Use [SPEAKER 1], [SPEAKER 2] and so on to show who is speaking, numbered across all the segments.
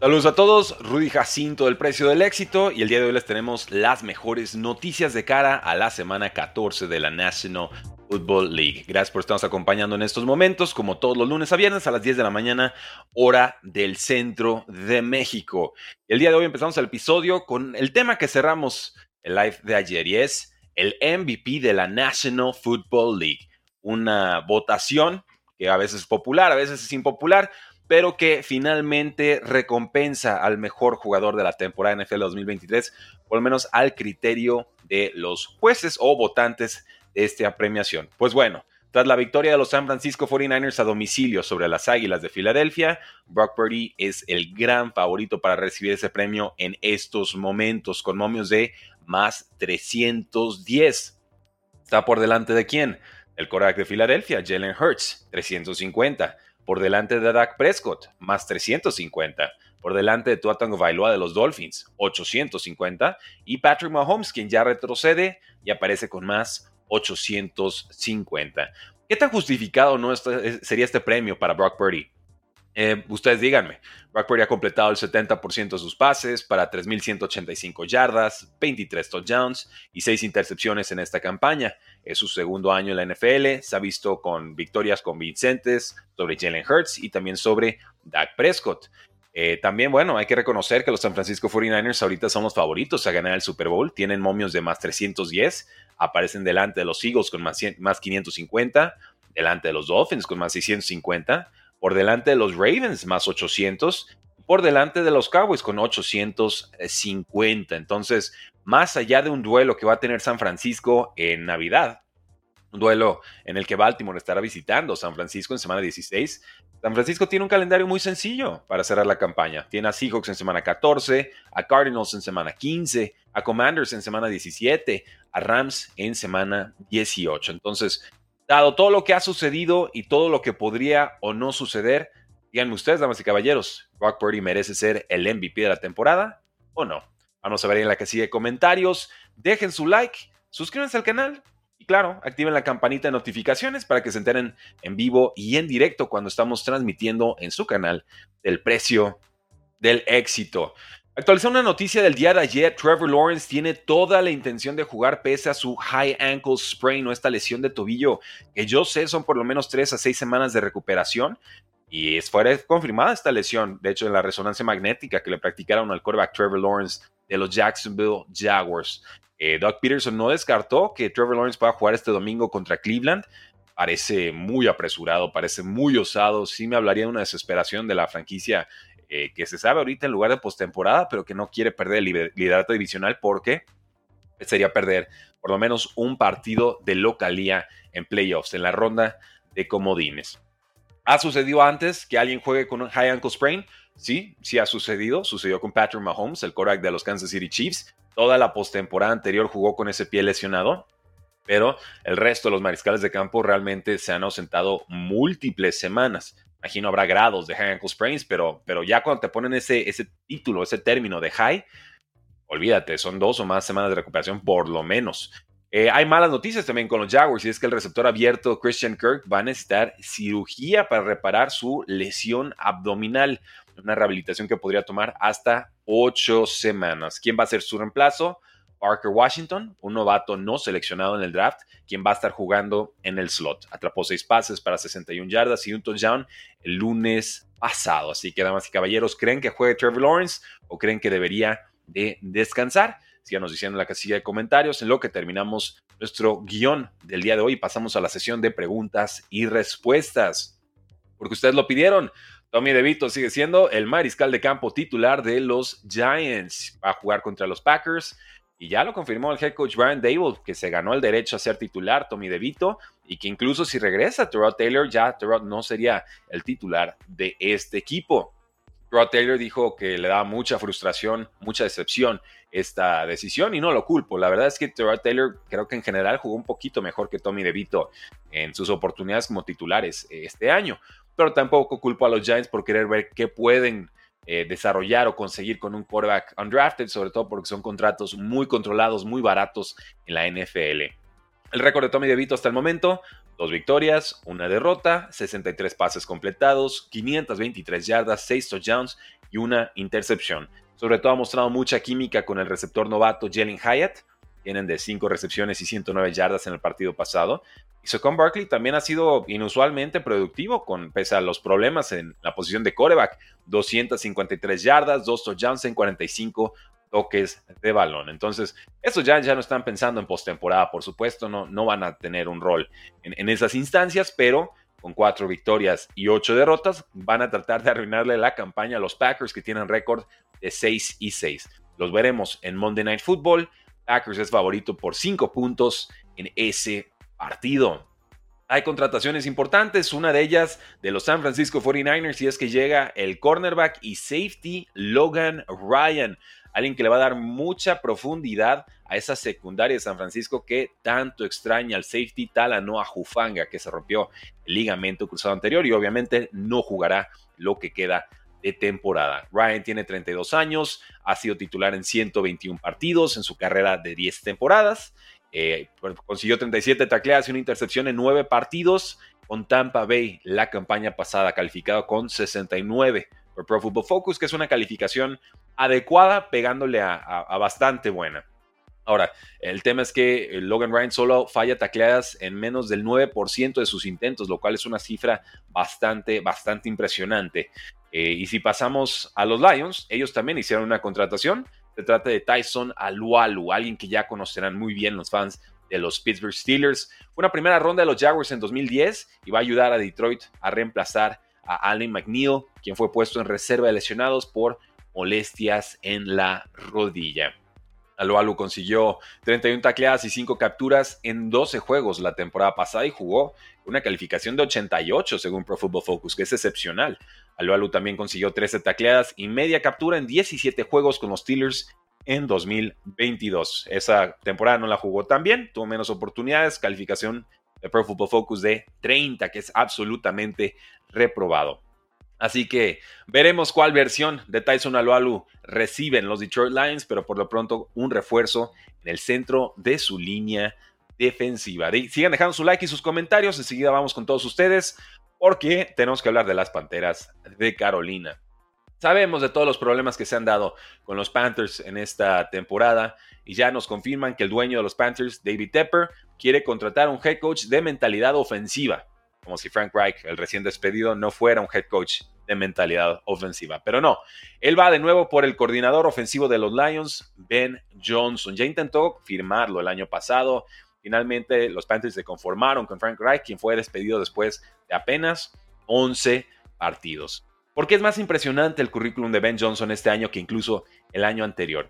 [SPEAKER 1] Saludos a todos, Rudy Jacinto del Precio del Éxito y el día de hoy les tenemos las mejores noticias de cara a la semana 14 de la National Football League. Gracias por estarnos acompañando en estos momentos, como todos los lunes a viernes a las 10 de la mañana, hora del centro de México. El día de hoy empezamos el episodio con el tema que cerramos el live de ayer y es el MVP de la National Football League. Una votación que a veces es popular, a veces es impopular, pero que finalmente recompensa al mejor jugador de la temporada NFL 2023, por lo menos al criterio de los jueces o votantes de esta premiación. Pues bueno, tras la victoria de los San Francisco 49ers a domicilio sobre las Águilas de Filadelfia, Brock Purdy es el gran favorito para recibir ese premio en estos momentos, con momios de más 310. ¿Está por delante de quién? El Korak de Filadelfia, Jalen Hurts, 350 por delante de Dak Prescott, más 350. Por delante de Tua Tagovailoa de los Dolphins, 850. Y Patrick Mahomes, quien ya retrocede y aparece con más 850. ¿Qué tan justificado no sería este premio para Brock Purdy? Eh, ustedes díganme. Brock Purdy ha completado el 70% de sus pases para 3.185 yardas, 23 touchdowns y 6 intercepciones en esta campaña. Es su segundo año en la NFL. Se ha visto con victorias convincentes sobre Jalen Hurts y también sobre Dak Prescott. Eh, también, bueno, hay que reconocer que los San Francisco 49ers ahorita son los favoritos a ganar el Super Bowl. Tienen momios de más 310. Aparecen delante de los Eagles con más, más 550. Delante de los Dolphins con más 650 por delante de los Ravens más 800, por delante de los Cowboys con 850. Entonces, más allá de un duelo que va a tener San Francisco en Navidad, un duelo en el que Baltimore estará visitando San Francisco en semana 16. San Francisco tiene un calendario muy sencillo para cerrar la campaña. Tiene a Seahawks en semana 14, a Cardinals en semana 15, a Commanders en semana 17, a Rams en semana 18. Entonces, Dado todo lo que ha sucedido y todo lo que podría o no suceder, díganme ustedes, damas y caballeros, Brock Purdy merece ser el MVP de la temporada o no. Vamos a ver en la casilla de comentarios. Dejen su like, suscríbanse al canal y claro, activen la campanita de notificaciones para que se enteren en vivo y en directo cuando estamos transmitiendo en su canal del precio del éxito. Actualizó una noticia del día de ayer. Trevor Lawrence tiene toda la intención de jugar pese a su high ankle sprain o esta lesión de tobillo, que yo sé son por lo menos tres a seis semanas de recuperación. Y es fuera confirmada esta lesión, de hecho, en la resonancia magnética que le practicaron al quarterback Trevor Lawrence de los Jacksonville Jaguars. Eh, Doug Peterson no descartó que Trevor Lawrence pueda jugar este domingo contra Cleveland. Parece muy apresurado, parece muy osado. Sí me hablaría de una desesperación de la franquicia eh, que se sabe ahorita en lugar de postemporada, pero que no quiere perder el liderato divisional porque sería perder por lo menos un partido de localía en playoffs, en la ronda de comodines. ¿Ha sucedido antes que alguien juegue con un high ankle sprain? Sí, sí ha sucedido. Sucedió con Patrick Mahomes, el quarterback de los Kansas City Chiefs. Toda la postemporada anterior jugó con ese pie lesionado, pero el resto de los mariscales de campo realmente se han ausentado múltiples semanas. Imagino habrá grados de high ankle sprains, pero, pero ya cuando te ponen ese, ese título, ese término de high, olvídate, son dos o más semanas de recuperación por lo menos. Eh, hay malas noticias también con los Jaguars y es que el receptor abierto Christian Kirk va a necesitar cirugía para reparar su lesión abdominal, una rehabilitación que podría tomar hasta ocho semanas. ¿Quién va a ser su reemplazo? Parker Washington, un novato no seleccionado en el draft, quien va a estar jugando en el slot. Atrapó seis pases para 61 yardas y un touchdown el lunes pasado. Así que, damas y caballeros, ¿creen que juegue Trevor Lawrence o creen que debería de descansar? Síganos diciendo en la casilla de comentarios en lo que terminamos nuestro guion del día de hoy. Pasamos a la sesión de preguntas y respuestas. Porque ustedes lo pidieron. Tommy DeVito sigue siendo el mariscal de campo titular de los Giants. Va a jugar contra los Packers y ya lo confirmó el head coach Brian Dable, que se ganó el derecho a ser titular Tommy DeVito y que incluso si regresa Terrell Taylor, ya Terrell no sería el titular de este equipo. Rod Taylor dijo que le daba mucha frustración, mucha decepción esta decisión y no lo culpo. La verdad es que Rod Taylor creo que en general jugó un poquito mejor que Tommy DeVito en sus oportunidades como titulares este año, pero tampoco culpo a los Giants por querer ver qué pueden eh, desarrollar o conseguir con un quarterback undrafted, sobre todo porque son contratos muy controlados, muy baratos en la NFL. El récord de Tommy DeVito hasta el momento, dos victorias, una derrota, 63 pases completados, 523 yardas, 6 touchdowns y una intercepción. Sobre todo ha mostrado mucha química con el receptor novato Jalen Hyatt. Tienen de 5 recepciones y 109 yardas en el partido pasado. Y Socon Barkley también ha sido inusualmente productivo, con, pese a los problemas en la posición de coreback. 253 yardas, 2 touchdowns en 45 toques de balón. Entonces, estos ya, ya no están pensando en postemporada, por supuesto, no, no van a tener un rol en, esas instancias, pero con cuatro victorias y ocho derrotas, van a tratar de arruinarle la campaña a los Packers que tienen récord de 6 y 6. Los veremos en Monday Night Football. Packers es favorito por 5 puntos en ese partido. Hay contrataciones importantes, una de ellas de los San Francisco 49ers y es que llega el cornerback y safety Logan Ryan alguien que le va a dar mucha profundidad a esa secundaria de San Francisco que tanto extraña al safety Talanoa Jufanga, que se rompió el ligamento cruzado anterior y obviamente no jugará lo que queda de temporada. Ryan tiene 32 años, ha sido titular en 121 partidos en su carrera de 10 temporadas, eh, consiguió 37 tacleadas y una intercepción en 9 partidos con Tampa Bay la campaña pasada, calificado con 69 por Pro Football Focus, que es una calificación adecuada, pegándole a, bastante buena. Ahora, el tema es que eh, Logan Ryan solo falla tacleadas en menos del 9% de sus intentos, lo cual es una cifra bastante, bastante impresionante. Eh, y si pasamos a los Lions, ellos también hicieron una contratación. Se trata de Tyson Alualu, alguien que ya conocerán muy bien los fans de los Pittsburgh Steelers. Fue una primera ronda de los Jaguars en 2010 y va a ayudar a Detroit a reemplazar a Allen McNeil, quien fue puesto en reserva de lesionados por molestias en la rodilla. Alualu consiguió 31 tacleadas y 5 capturas en 12 juegos la temporada pasada y jugó una calificación de 88 según Pro Football Focus, que es excepcional. Alualu también consiguió 13 tacleadas y media captura en 17 juegos con los Steelers en 2022. Esa temporada no la jugó tan bien, tuvo menos oportunidades, calificación de Pro Football Focus de 30, que es absolutamente reprobado. Así que veremos cuál versión de Tyson Alualu reciben los Detroit Lions, pero por lo pronto un refuerzo en el centro de su línea defensiva. Sigan dejando su like y sus comentarios. Enseguida vamos con todos ustedes porque tenemos que hablar de las Panteras de Carolina. Sabemos de todos los problemas que se han dado con los Panthers en esta temporada y ya nos confirman que el dueño de los Panthers, David Tepper, quiere contratar un head coach de mentalidad ofensiva como si Frank Reich, el recién despedido, no fuera un head coach de mentalidad ofensiva. Pero no, él va de nuevo por el coordinador ofensivo de los Lions, Ben Johnson. Ya intentó firmarlo el año pasado. Finalmente los Panthers se conformaron con Frank Reich, quien fue despedido después de apenas 11 partidos. ¿Por qué es más impresionante el currículum de Ben Johnson este año que incluso el año anterior?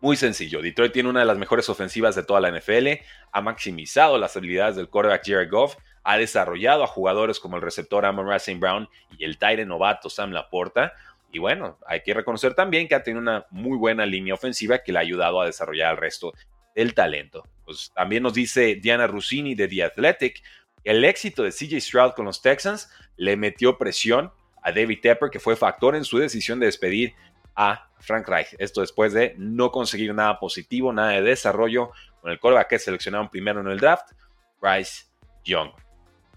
[SPEAKER 1] Muy sencillo, Detroit tiene una de las mejores ofensivas de toda la NFL, ha maximizado las habilidades del quarterback Jared Goff, ha desarrollado a jugadores como el receptor Amon Racing Brown y el Tyre novato Sam Laporta. Y bueno, hay que reconocer también que ha tenido una muy buena línea ofensiva que le ha ayudado a desarrollar al resto del talento. Pues también nos dice Diana Rossini de The Athletic, el éxito de CJ Stroud con los Texans le metió presión a David Tepper, que fue factor en su decisión de despedir a Frank Reich. Esto después de no conseguir nada positivo, nada de desarrollo con el coreback que seleccionaron primero en el draft, Bryce Young.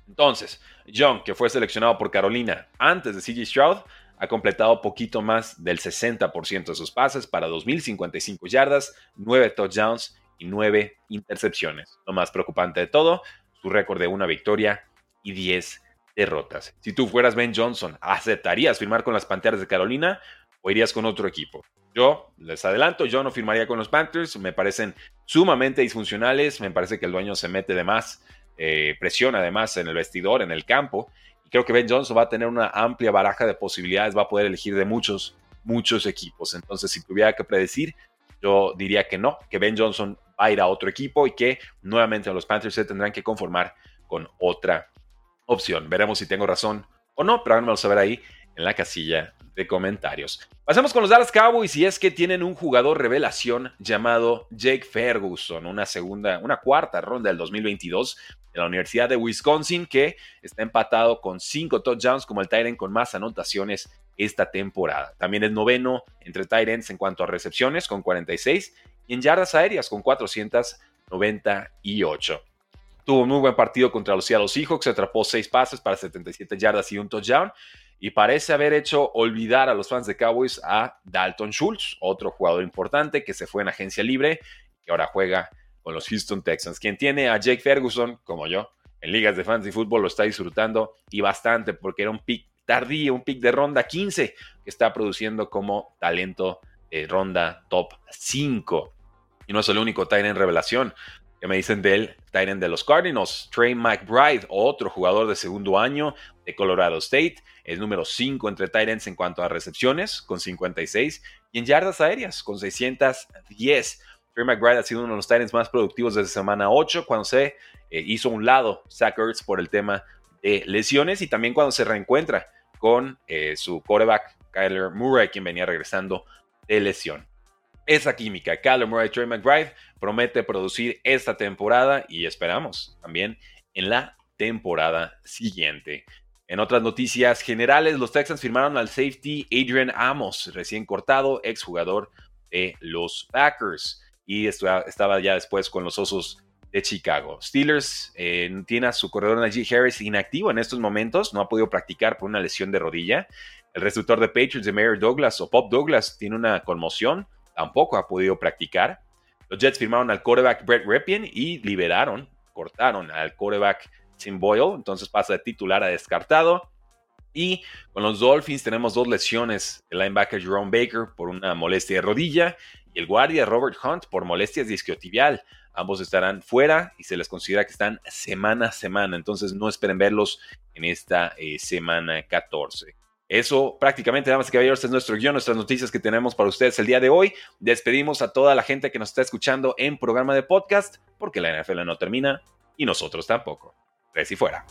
[SPEAKER 1] Entonces, Young, que fue seleccionado por Carolina antes de CJ Stroud, ha completado poquito más del 60% de sus pases para 2.055 yardas, 9 touchdowns y 9 intercepciones. Lo más preocupante de todo, su récord de una victoria y 10 derrotas. Si tú fueras Ben Johnson, ¿aceptarías firmar con las Panteras de Carolina o irías con otro equipo? Yo les adelanto, yo no firmaría con los Panthers, me parecen sumamente disfuncionales, me parece que el dueño se mete de más eh, presión además en el vestidor, en el campo. Y creo que Ben Johnson va a tener una amplia baraja de posibilidades, va a poder elegir de muchos, muchos equipos. Entonces, si tuviera que predecir, yo diría que no, que Ben Johnson va a ir a otro equipo y que nuevamente los Panthers se tendrán que conformar con otra opción. Veremos si tengo razón o no, pero háganmelo saber ahí en la casilla de comentarios. Pasemos con los Dallas Cowboys y es que tienen un jugador revelación llamado Jake Ferguson, una segunda, una cuarta ronda del 2022 de la Universidad de Wisconsin que está empatado con cinco touchdowns como el Tyrant con más anotaciones esta temporada. También es noveno entre Tyrants en cuanto a recepciones con 46 y en yardas aéreas con 498. Tuvo un muy buen partido contra los Seattle Seahawks, atrapó seis pases para 77 yardas y un touchdown y parece haber hecho olvidar a los fans de Cowboys a Dalton Schultz, otro jugador importante que se fue en agencia libre y ahora juega con los Houston Texans. Quien tiene a Jake Ferguson, como yo, en ligas de fantasy fútbol lo está disfrutando y bastante porque era un pick tardío, un pick de ronda 15 que está produciendo como talento de ronda top 5. Y no es el único en revelación que me dicen de él, Titan de los Cardinals, Trey McBride, otro jugador de segundo año de Colorado State, es número 5 entre Titans en cuanto a recepciones, con 56, y en yardas aéreas, con 610. Trey McBride ha sido uno de los Titans más productivos desde semana 8, cuando se eh, hizo un lado Zach por el tema de lesiones, y también cuando se reencuentra con eh, su quarterback Kyler Murray, quien venía regresando de lesión esa química. Callum Murray, Trey McBride promete producir esta temporada y esperamos también en la temporada siguiente. En otras noticias generales, los Texans firmaron al safety Adrian Amos, recién cortado, exjugador de los Packers, y estaba ya después con los Osos de Chicago. Steelers eh, tiene a su corredor Najee Harris inactivo en estos momentos, no ha podido practicar por una lesión de rodilla. El receptor de Patriots de Mayor Douglas o Pop Douglas tiene una conmoción, tampoco ha podido practicar. Los Jets firmaron al quarterback Brett Ripien y liberaron, cortaron al quarterback Tim Boyle, entonces pasa de titular a descartado. Y con los Dolphins tenemos dos lesiones, el linebacker Jerome Baker por una molestia de rodilla y el guardia Robert Hunt por molestias disquiotibial. Ambos estarán fuera y se les considera que están semana a semana, entonces no esperen verlos en esta eh, semana 14. Eso prácticamente, damas y caballeros, es nuestro guion, nuestras noticias que tenemos para ustedes el día de hoy. Despedimos a toda la gente que nos está escuchando en programa de podcast, porque la NFL no termina y nosotros tampoco. Tres y fuera.